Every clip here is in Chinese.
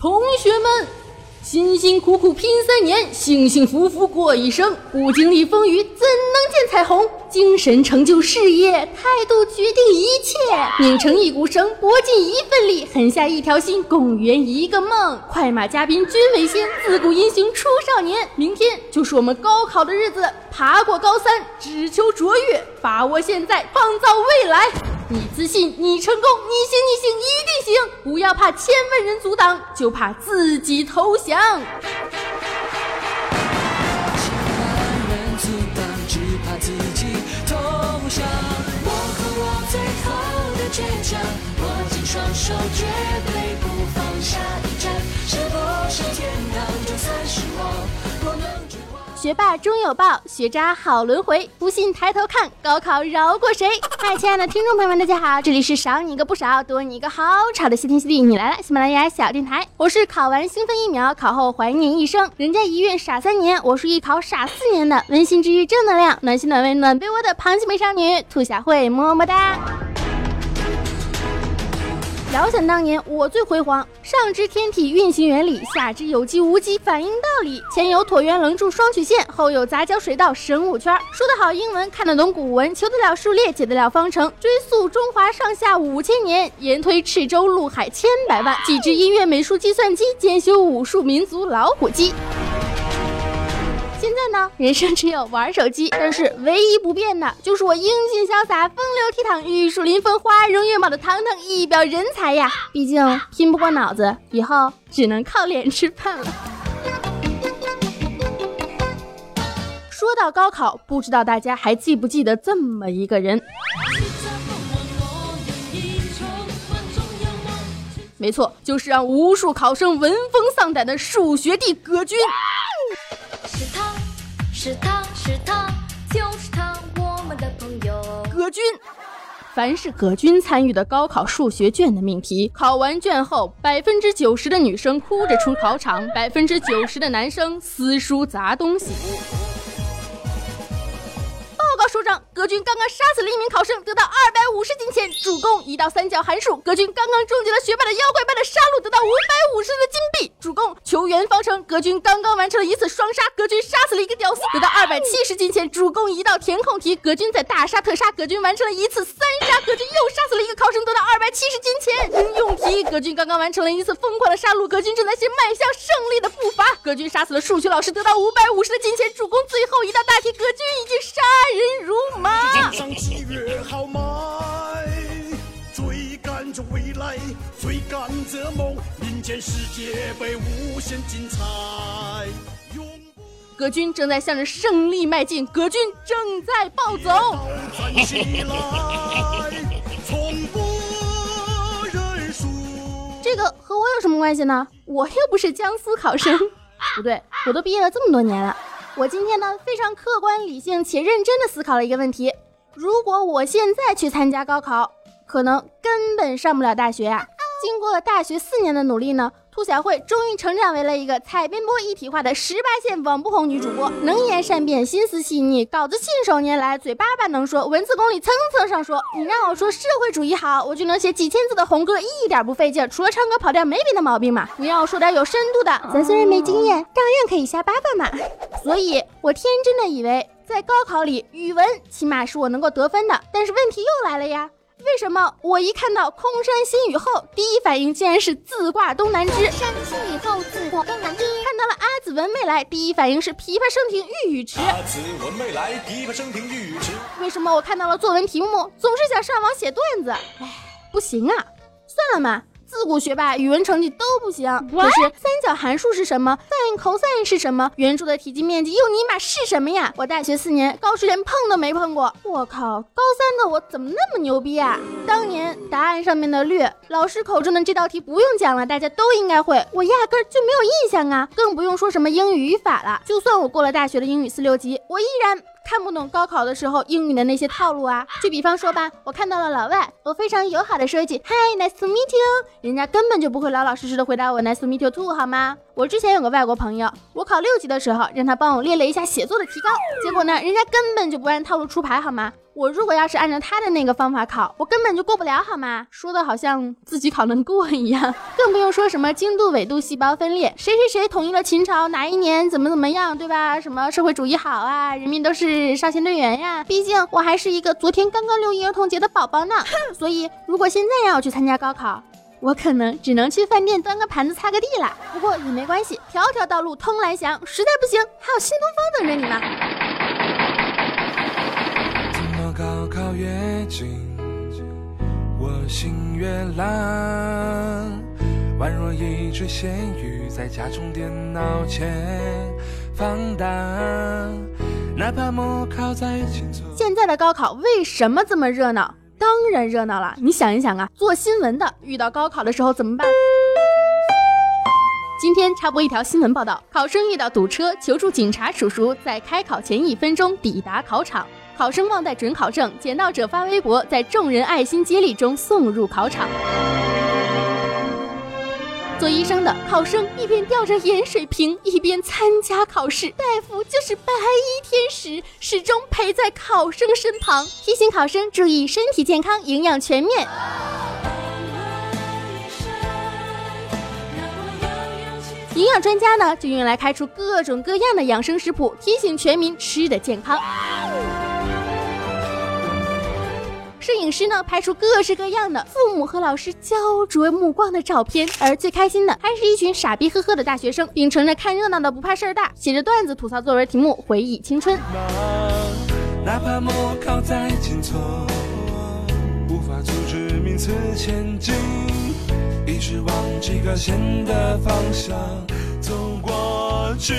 同学们，辛辛苦苦拼三年，幸幸福福过一生，不经历风雨怎能见彩虹？精神成就事业，态度决定一切。拧成一股绳，搏尽一份力，狠下一条心，共圆一个梦。快马加鞭，均为先，自古英雄出少年。明天就是我们高考的日子，爬过高三，只求卓越，把握现在，创造未来。你自信，你成功，你行，你行，一定行！不要怕千万人阻挡，就怕自己投降。握紧双手绝对不放下一站，是不是天堂就算是我？若能。学霸终有报，学渣好轮回。不信抬头看，高考饶过谁？嗨，亲爱的听众朋友们，大家好，这里是少你一个不少，多你一个好吵的谢天谢地，你来了，喜马拉雅小电台，我是考完兴奋一秒，考后怀念一生，人家一孕傻三年，我是艺考傻四年的温馨治愈正能量，暖心暖胃暖被窝的螃蟹美少女兔小慧，么么哒。遥想当年，我最辉煌。上知天体运行原理，下知有机无机反应道理，前有椭圆棱柱双曲线，后有杂交水稻生物圈。说得好英文，看得懂古文，求得了数列，解得了方程。追溯中华上下五千年，延推赤州陆海千百万。几知音乐美术计算机，兼修武术民族老虎机。呢，人生只有玩手机，但是唯一不变的就是我英俊潇洒、风流倜傥、玉树临风、花容月貌的堂堂一表人才呀！毕竟拼不过脑子，以后只能靠脸吃饭了。说到高考，不知道大家还记不记得这么一个人？没错，就是让无数考生闻风丧胆的数学帝葛军。是他是他就是他，我们的朋友葛军。凡是葛军参与的高考数学卷的命题，考完卷后，百分之九十的女生哭着出考场，百分之九十的男生撕书砸东西。报告首长，葛军刚刚杀死了一名考生，得到二百五十金钱。主攻一到三角函数，葛军刚刚终结了学霸的妖怪般的杀戮，得到五百五十的金币。主攻球员方程，葛军刚刚完成了一次双杀，葛军杀死了一个屌丝，得到二百七十金钱。主攻一道填空题，葛军在大杀特杀，葛军完成了一次三杀，葛军又杀死了一个考生，得到二百七十金钱。应用题，葛军刚刚完成了一次疯狂的杀戮，葛军正在写迈向胜利的步伐。葛军杀死了数学老师，得到五百五十的金钱。主攻最后一道大题，葛军已经杀人。如麻。追赶着未来，追赶着梦，民间世界杯无限精彩。葛军正在向着胜利迈进，葛军正在暴走。这个和我有什么关系呢？我又不是江苏考生。不对，我都毕业了这么多年了。我今天呢，非常客观、理性且认真的思考了一个问题：如果我现在去参加高考，可能根本上不了大学啊！经过了大学四年的努力呢。兔小慧终于成长为了一个采编播一体化的十八线网不红女主播，能言善辩，心思细腻，稿子信手拈来，嘴巴巴能说，文字功力蹭蹭上说。你让我说社会主义好，我就能写几千字的红歌，一点不费劲，除了唱歌跑调没别的毛病嘛。你让我说点有深度的，咱虽然没经验，照样可以瞎叭叭嘛。所以我天真的以为，在高考里，语文起码是我能够得分的。但是问题又来了呀。为什么我一看到空山新雨后，第一反应竟然是自挂东南枝？空山新雨后，自挂东南枝。看到了阿紫闻未来，第一反应是琵琶声停欲语迟。阿紫闻未来，琵琶声停欲语迟。为什么我看到了作文题目，总是想上网写段子？哎，不行啊，算了嘛。自古学霸语文成绩都不行，可是三角函数是什么？sin、cos 是什么？圆柱的体积面积又尼玛是什么呀？我大学四年高数连碰都没碰过，我靠，高三的我怎么那么牛逼啊？当年答案上面的略，老师口中的这道题不用讲了，大家都应该会，我压根就没有印象啊，更不用说什么英语语法了。就算我过了大学的英语四六级，我依然。看不懂高考的时候英语的那些套路啊！就比方说吧，我看到了老外，我非常友好的说一句 Hi，nice to meet you，人家根本就不会老老实实的回答我 nice to meet you too，好吗？我之前有个外国朋友，我考六级的时候让他帮我列了一下写作的提纲，结果呢，人家根本就不按套路出牌，好吗？我如果要是按照他的那个方法考，我根本就过不了，好吗？说的好像自己考能过一样，更不用说什么经度、纬度、细胞分裂，谁谁谁统一了秦朝，哪一年怎么怎么样，对吧？什么社会主义好啊，人民都是少先队员呀。毕竟我还是一个昨天刚刚六一儿童节的宝宝呢。所以如果现在让我去参加高考，我可能只能去饭店端个盘子擦个地了。不过也没关系，条条道路通蓝翔，实在不行还有新东方等着你呢。我心越蓝，宛若一只咸鱼在家中电脑前放。现在的高考为什么这么热闹？当然热闹了。你想一想啊，做新闻的遇到高考的时候怎么办？今天插播一条新闻报道：考生遇到堵车，求助警察叔叔，在开考前一分钟抵达考场。考生忘带准考证，捡到者发微博，在众人爱心接力中送入考场。做医生的考生一边吊着盐水瓶，一边参加考试。大夫就是白衣天使，始终陪在考生身旁，提醒考生注意身体健康、营养全面。营养专家呢，就用来开出各种各样的养生食谱，提醒全民吃的健康。摄影师呢，拍出各式各样的父母和老师焦灼目光的照片，而最开心的还是一群傻逼呵呵的大学生，秉承着看热闹的不怕事儿大，写着段子吐槽作文题目，回忆青春。哪怕模考在紧凑，无法阻止名次前进，一直往及格线的方向走过去。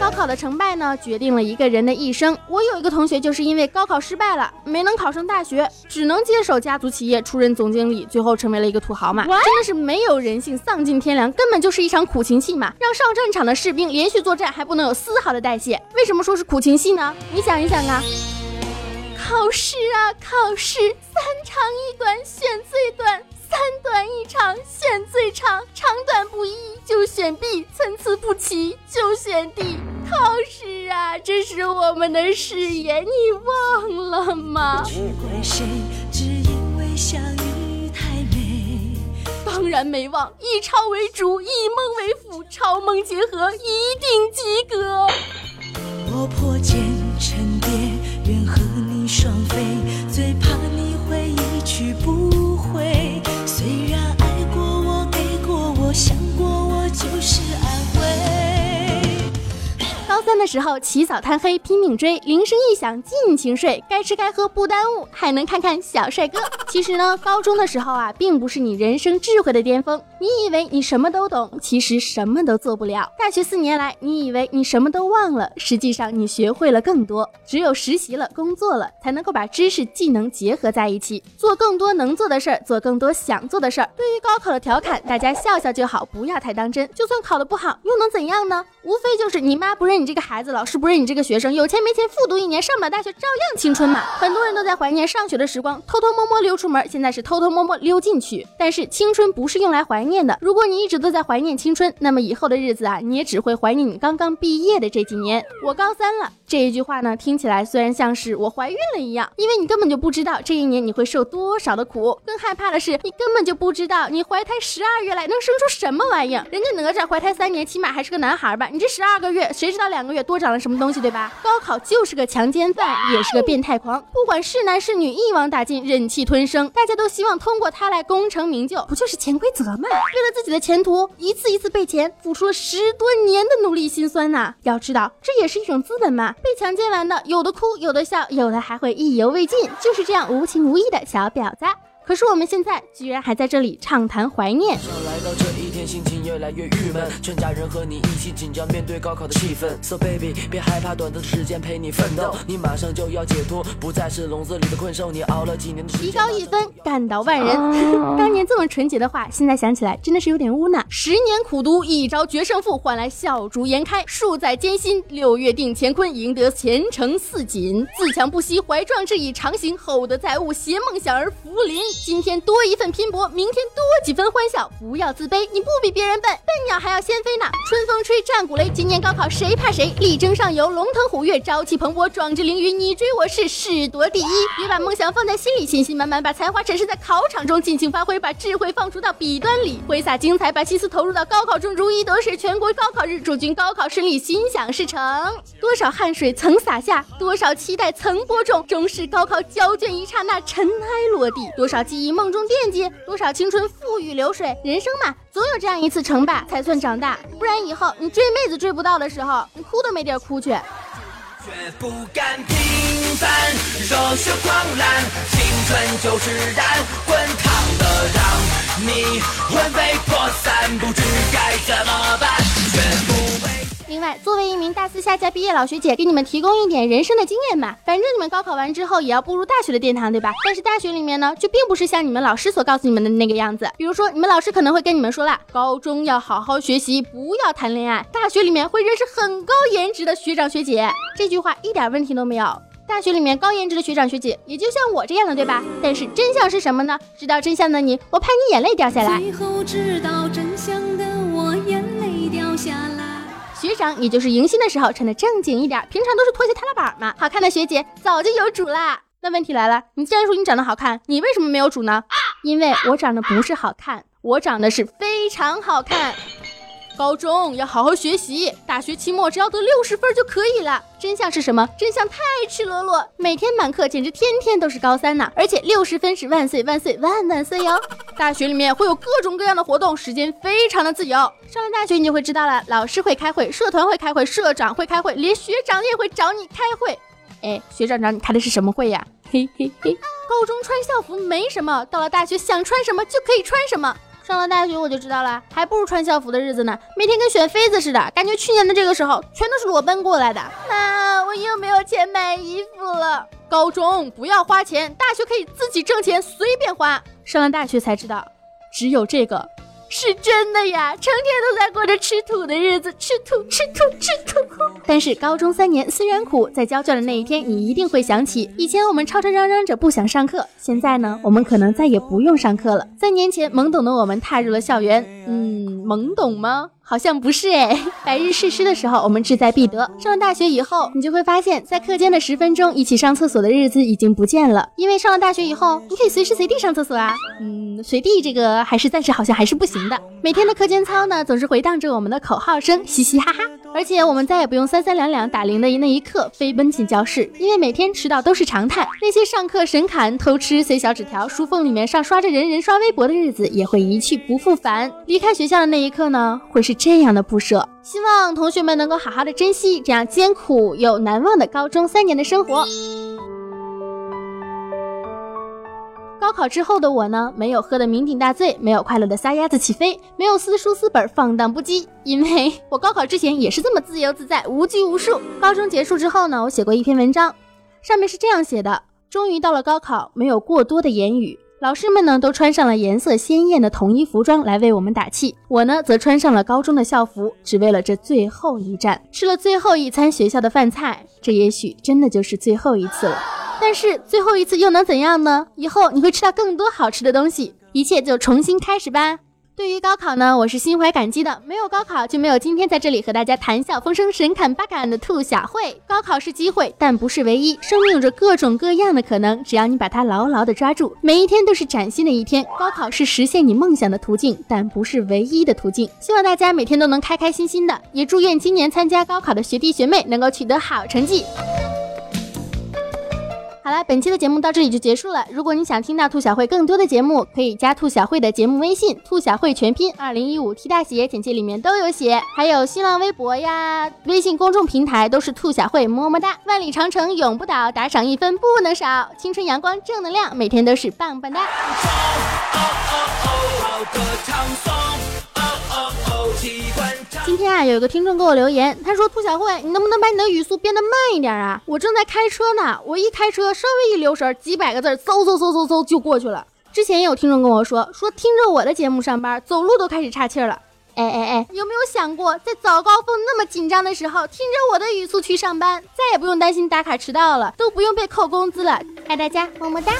高考的成败呢，决定了一个人的一生。我有一个同学，就是因为高考失败了，没能考上大学，只能接手家族企业，出任总经理，最后成为了一个土豪嘛。真的是没有人性，丧尽天良，根本就是一场苦情戏嘛。让上战场的士兵连续作战，还不能有丝毫的代谢。为什么说是苦情戏呢？你想一想啊，考试啊，考试，三长一短，选最短。三短一长，选最长；长短不一，就选 B；参差不齐，就选 D。考试啊，这是我们的誓言，你忘了吗只怪只怪相遇太美？当然没忘，以抄为主，以梦为辅，抄梦结合，一定及格。三的时候起早贪黑拼命追，铃声一响尽情睡，该吃该喝不耽误，还能看看小帅哥。其实呢，高中的时候啊，并不是你人生智慧的巅峰。你以为你什么都懂，其实什么都做不了。大学四年来，你以为你什么都忘了，实际上你学会了更多。只有实习了、工作了，才能够把知识、技能结合在一起，做更多能做的事儿，做更多想做的事儿。对于高考的调侃，大家笑笑就好，不要太当真。就算考得不好，又能怎样呢？无非就是你妈不认你这一个孩子，老师不认你这个学生，有钱没钱复读一年，上不了大学照样青春嘛。很多人都在怀念上学的时光，偷偷摸摸溜出门，现在是偷偷摸摸溜进去。但是青春不是用来怀念。念的，如果你一直都在怀念青春，那么以后的日子啊，你也只会怀念你刚刚毕业的这几年。我高三了，这一句话呢，听起来虽然像是我怀孕了一样，因为你根本就不知道这一年你会受多少的苦。更害怕的是，你根本就不知道你怀胎十二月来能生出什么玩意儿。人家哪吒怀胎三年，起码还是个男孩吧？你这十二个月，谁知道两个月多长了什么东西，对吧？高考就是个强奸犯，也是个变态狂，不管是男是女，一网打尽，忍气吞声。大家都希望通过他来功成名就，不就是潜规则吗？为了自己的前途，一次一次被钱，付出了十多年的努力心酸呐！要知道，这也是一种资本嘛。被强奸完的，有的哭，有的笑，有的还会意犹未尽，就是这样无情无义的小婊子。可是我们现在居然还在这里畅谈怀念。来到这一天心情越来越郁闷，全家人和你一起紧张面对高考的气氛。So baby，别害怕，短暂的时间陪你奋斗，你马上就要解脱，不再是笼子里的困兽。你熬了几年的时间，提高一分，干倒万人。当年这么纯洁的话，现在想起来真的是有点污呢。十年苦读，一朝决胜负，换来笑逐颜开；数载艰辛，六月定乾坤，赢得前程似锦。自强不息，怀壮志，以长行；厚德载物，携梦想而福临。今天多一份拼搏，明天多几分欢笑。不要自卑，你不比别人笨，笨鸟还要先飞呢。春风吹，战鼓擂，今年高考谁怕谁？力争上游，龙腾虎跃，朝气蓬勃，壮志凌云，你追我逝，誓夺第一。别把梦想放在心里，信心满满，把才华展示在考场中，尽情发挥，把智慧放逐到笔端里，挥洒精彩，把心思投入到高考中，如鱼得水。全国高考日，祝君高考顺利，心想事成。多少汗水曾洒下，多少期待曾播种，终是高考交卷一刹那，尘埃落地。多少记忆梦中惦记，多少青春付与流水。人生嘛，总有这样一次成败，才算长大。不然以后你追妹子追不到的时候，你哭都没地儿哭去。绝不甘平凡，热血狂澜，青春就是燃，滚烫的让你魂飞魄散，不知该怎么办。全部。作为一名大四下届毕业老学姐，给你们提供一点人生的经验吧。反正你们高考完之后也要步入大学的殿堂，对吧？但是大学里面呢，就并不是像你们老师所告诉你们的那个样子。比如说，你们老师可能会跟你们说了，高中要好好学习，不要谈恋爱。大学里面会认识很高颜值的学长学姐，这句话一点问题都没有。大学里面高颜值的学长学姐，也就像我这样的，对吧？但是真相是什么呢？知道真相的你，我怕你眼泪掉下来。最后知道真相的，学长，你就是迎新的时候穿的正经一点，平常都是拖鞋踏拉板嘛。好看的学姐早就有主啦。那问题来了，你既然说你长得好看，你为什么没有主呢？因为我长得不是好看，我长得是非常好看。高中要好好学习，大学期末只要得六十分就可以了。真相是什么？真相太赤裸裸，每天满课，简直天天都是高三呢。而且六十分是万岁万岁万万岁哟！大学里面会有各种各样的活动，时间非常的自由。上了大学你就会知道了，老师会开会，社团会开会，社长会开会，连学长也会找你开会。哎，学长找你开的是什么会呀？嘿嘿嘿。高中穿校服没什么，到了大学想穿什么就可以穿什么。上了大学我就知道了，还不如穿校服的日子呢，每天跟选妃子似的，感觉去年的这个时候全都是裸奔过来的。妈，我又没有钱买衣服了。高中不要花钱，大学可以自己挣钱，随便花。上了大学才知道，只有这个。是真的呀，成天都在过着吃土的日子，吃土吃土吃土。但是高中三年虽然苦，在交卷的那一天，你一定会想起以前我们吵吵嚷嚷着不想上课，现在呢，我们可能再也不用上课了。三年前，懵懂的我们踏入了校园，嗯，懵懂吗？好像不是哎，白日誓师的时候，我们志在必得。上了大学以后，你就会发现，在课间的十分钟一起上厕所的日子已经不见了，因为上了大学以后，你可以随时随地上厕所啊。嗯，随地这个还是暂时好像还是不行的。每天的课间操呢，总是回荡着我们的口号声，嘻嘻哈哈。而且我们再也不用三三两两打铃的那一刻飞奔进教室，因为每天迟到都是常态。那些上课神侃、偷吃、塞小纸条、书缝里面上刷着人人刷微博的日子也会一去不复返。离开学校的那一刻呢，会是这样的不舍。希望同学们能够好好的珍惜这样艰苦又难忘的高中三年的生活。高考之后的我呢，没有喝的酩酊大醉，没有快乐的撒丫子起飞，没有撕书撕本放荡不羁，因为我高考之前也是这么自由自在、无拘无束。高中结束之后呢，我写过一篇文章，上面是这样写的：终于到了高考，没有过多的言语，老师们呢都穿上了颜色鲜艳的统一服装来为我们打气，我呢则穿上了高中的校服，只为了这最后一站，吃了最后一餐学校的饭菜，这也许真的就是最后一次了。但是最后一次又能怎样呢？以后你会吃到更多好吃的东西，一切就重新开始吧。对于高考呢，我是心怀感激的。没有高考，就没有今天在这里和大家谈笑风生、神侃八侃的兔小慧。高考是机会，但不是唯一。生命有着各种各样的可能，只要你把它牢牢的抓住，每一天都是崭新的一天。高考是实现你梦想的途径，但不是唯一的途径。希望大家每天都能开开心心的，也祝愿今年参加高考的学弟学妹能够取得好成绩。好了，本期的节目到这里就结束了。如果你想听到兔小慧更多的节目，可以加兔小慧的节目微信“兔小慧全拼二零一五 T 大写”，简介里面都有写。还有新浪微博呀、微信公众平台都是兔小慧，么么哒！万里长城永不倒，打赏一分不能少。青春阳光正能量，每天都是棒棒哒。今天啊，有一个听众给我留言，他说：“兔小慧，你能不能把你的语速变得慢一点啊？我正在开车呢，我一开车稍微一留神，几百个字嗖嗖嗖嗖嗖就过去了。之前也有听众跟我说，说听着我的节目上班，走路都开始岔气了。哎哎哎，有没有想过，在早高峰那么紧张的时候，听着我的语速去上班，再也不用担心打卡迟到了，都不用被扣工资了。爱大家，么么哒。”